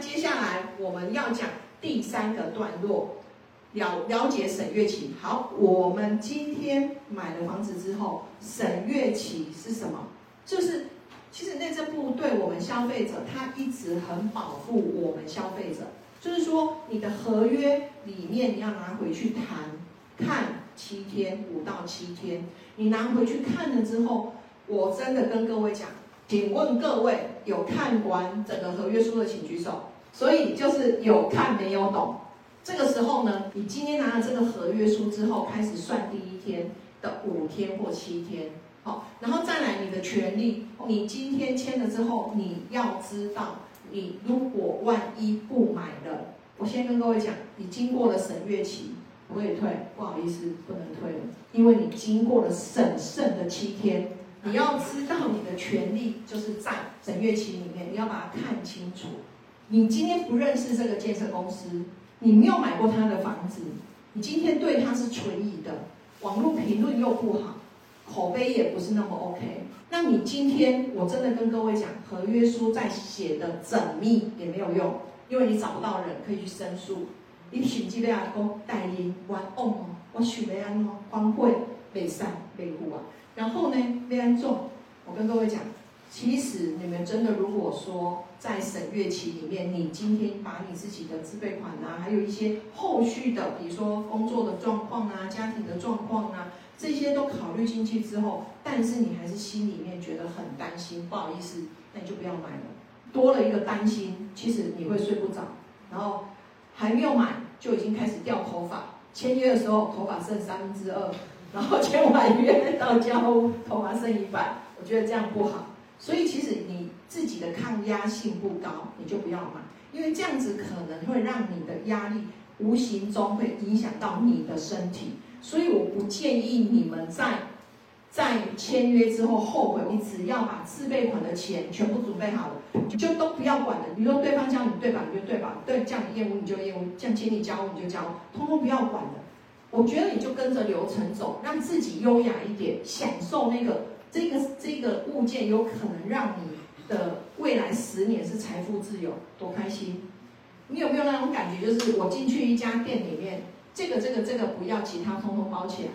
接下来我们要讲第三个段落，了了解沈月琪。好，我们今天买了房子之后，沈月琪是什么？就是其实内政部对我们消费者，他一直很保护我们消费者。就是说，你的合约里面你要拿回去谈，看七天，五到七天。你拿回去看了之后，我真的跟各位讲，请问各位有看完整个合约书的，请举手。所以就是有看没有懂。这个时候呢，你今天拿了这个合约书之后，开始算第一天的五天或七天，好，然后再来你的权利，你今天签了之后，你要知道。你如果万一不买了，我先跟各位讲，你经过了审阅期，可以退，不好意思，不能退了，因为你经过了审慎的七天，你要知道你的权利就是在审阅期里面，你要把它看清楚。你今天不认识这个建设公司，你没有买过他的房子，你今天对他是存疑的，网络评论又不好，口碑也不是那么 OK。那你今天我真的跟各位讲，合约书再写的缜密也没有用，因为你找不到人可以去申诉。你甚至要讲代理冤枉哦，我想要安怎反悔未使维护啊。然后呢，要安怎？我跟各位讲，其实你们真的如果说在审阅期里面，你今天把你自己的自备款啊，还有一些后续的，比如说工作的状况啊、家庭的状况啊。这些都考虑进去之后，但是你还是心里面觉得很担心，不好意思，那你就不要买了。多了一个担心，其实你会睡不着，然后还没有买就已经开始掉头发。签约的时候头发剩三分之二，然后签完约到交头发剩一半，我觉得这样不好。所以其实你自己的抗压性不高，你就不要买，因为这样子可能会让你的压力无形中会影响到你的身体。所以我不建议你们在在签约之后后悔，你只要把自备款的钱全部准备好了，就都不要管了。比如说对方叫你对吧，你就对吧；对叫你业务你就业务，叫请你交你就交，通通不要管了。我觉得你就跟着流程走，让自己优雅一点，享受那个这个这个物件有可能让你的未来十年是财富自由，多开心！你有没有那种感觉？就是我进去一家店里面。这个这个这个不要，其他通通包起来，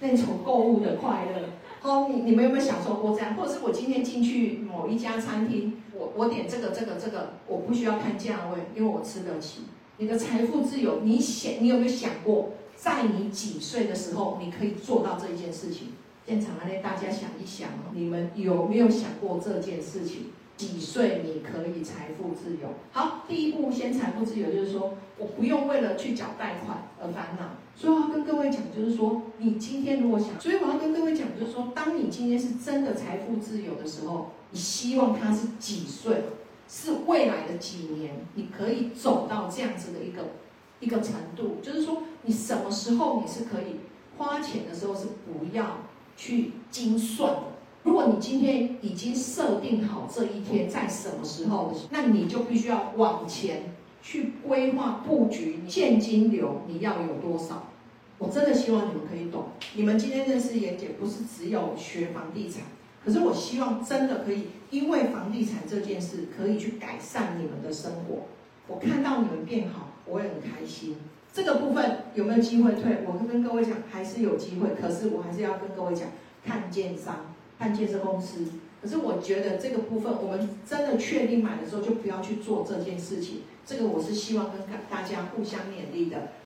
那种购物的快乐。好，你你们有没有享受过这样？或者是我今天进去某一家餐厅，我我点这个这个这个，我不需要看价位，因为我吃得起。你的财富自由，你想你有没有想过，在你几岁的时候，你可以做到这一件事情？现场来，大家想一想，你们有没有想过这件事情？几岁你可以财富自由？好，第一步先财富自由，就是说我不用为了去缴贷款而烦恼。所以我要跟各位讲，就是说你今天如果想，所以我要跟各位讲，就是说，当你今天是真的财富自由的时候，你希望他是几岁？是未来的几年，你可以走到这样子的一个一个程度，就是说你什么时候你是可以花钱的时候是不要去精算的。如果你今天已经设定好这一天在什么时候，那你就必须要往前去规划布局现金流，你要有多少？我真的希望你们可以懂。你们今天认识妍姐，不是只有学房地产，可是我希望真的可以，因为房地产这件事可以去改善你们的生活。我看到你们变好，我也很开心。这个部分有没有机会退？我跟各位讲，还是有机会。可是我还是要跟各位讲，看建商。看建设公司，可是我觉得这个部分，我们真的确定买的时候，就不要去做这件事情。这个我是希望跟大家互相勉励的。